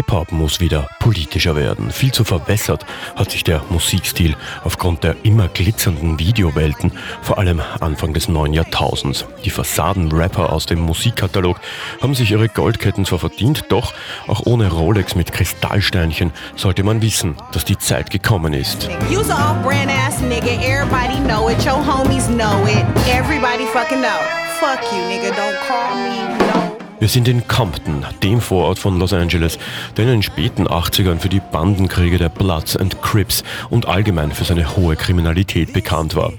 Hip-Hop muss wieder politischer werden. Viel zu verwässert hat sich der Musikstil aufgrund der immer glitzernden Videowelten, vor allem Anfang des neuen Jahrtausends. Die Fassaden-Rapper aus dem Musikkatalog haben sich ihre Goldketten zwar verdient, doch auch ohne Rolex mit Kristallsteinchen sollte man wissen, dass die Zeit gekommen ist. Fuck you, nigga. Don't call me no. Wir sind in Compton, dem Vorort von Los Angeles, der in den späten 80ern für die Bandenkriege der Bloods and Crips und allgemein für seine hohe Kriminalität bekannt war.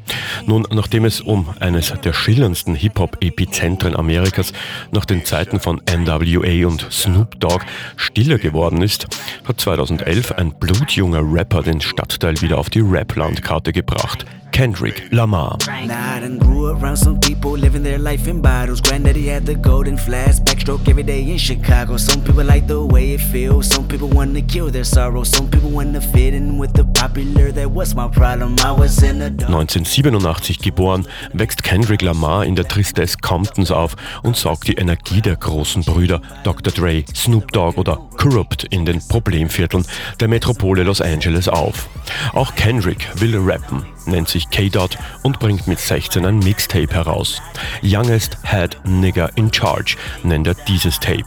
Nun, nachdem es um eines der schillerndsten Hip-Hop-Epizentren Amerikas nach den Zeiten von NWA und Snoop Dogg stiller geworden ist, hat 2011 ein blutjunger Rapper den Stadtteil wieder auf die Rap-Landkarte gebracht. Kendrick Lamar. Done grew around some people living their life in bottles. Granddaddy had the golden flask, backstroke every day in Chicago. Some people like the way it feels, some people want to kill their sorrow, some people want to fit in with the popular. That was my problem. I was in the 1987 geboren, wächst Kendrick Lamar in der Tristesse Comptons auf und saugt die Energie der großen Brüder Dr. Dre, Snoop Dogg oder Corrupt in den Problemvierteln der Metropole Los Angeles auf. Auch Kendrick will rappen, nennt sich K-Dot und bringt mit 16 ein Mixtape heraus. Youngest Head Nigger in Charge nennt er dieses Tape.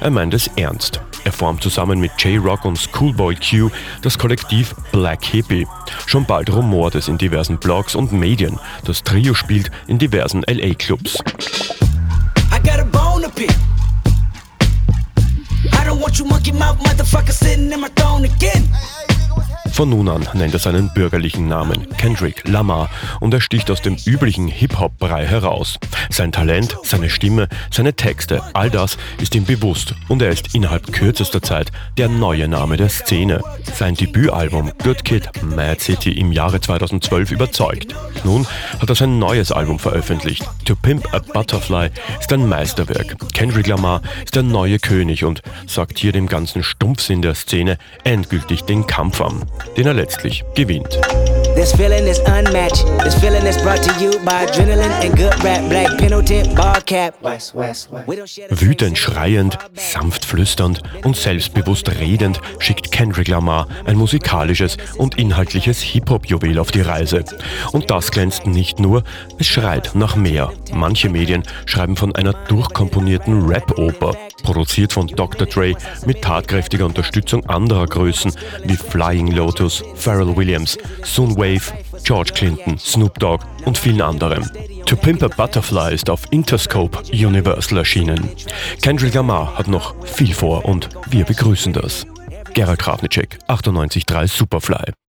Er meint es ernst. Er formt zusammen mit J-Rock und Schoolboy Q das Kollektiv Black Hippie. Schon bald rumort es in diversen Blogs und Medien. Das Trio spielt in diversen LA-Clubs. I don't want you monkey mouth motherfucker sitting in my throne again. Von nun an nennt er seinen bürgerlichen Namen Kendrick Lamar und er sticht aus dem üblichen Hip-Hop-Brei heraus. Sein Talent, seine Stimme, seine Texte, all das ist ihm bewusst und er ist innerhalb kürzester Zeit der neue Name der Szene. Sein Debütalbum Good Kid, Mad City im Jahre 2012 überzeugt. Nun hat er sein neues Album veröffentlicht. To Pimp a Butterfly ist ein Meisterwerk. Kendrick Lamar ist der neue König und sagt hier dem ganzen Stumpfsinn der Szene endgültig den Kampf an den er letztlich gewinnt. This feeling is unmatched. This feeling is brought to you by adrenaline and good rap. Black Penitent, bar cap. Wütend schreiend, sanft flüsternd und selbstbewusst redend schickt Kendrick Lamar ein musikalisches und inhaltliches Hip-Hop-Juwel auf die Reise. Und das glänzt nicht nur, es schreit nach mehr. Manche Medien schreiben von einer durchkomponierten Rap-Oper, produziert von Dr. Dre mit tatkräftiger Unterstützung anderer Größen wie Flying Lotus, Pharrell Williams, Sun Wave, George Clinton, Snoop Dogg und vielen anderen. To Pimp a Butterfly ist auf Interscope Universal erschienen. Kendrick Lamar hat noch viel vor und wir begrüßen das. Gerald Kravnicek, 98.3 Superfly.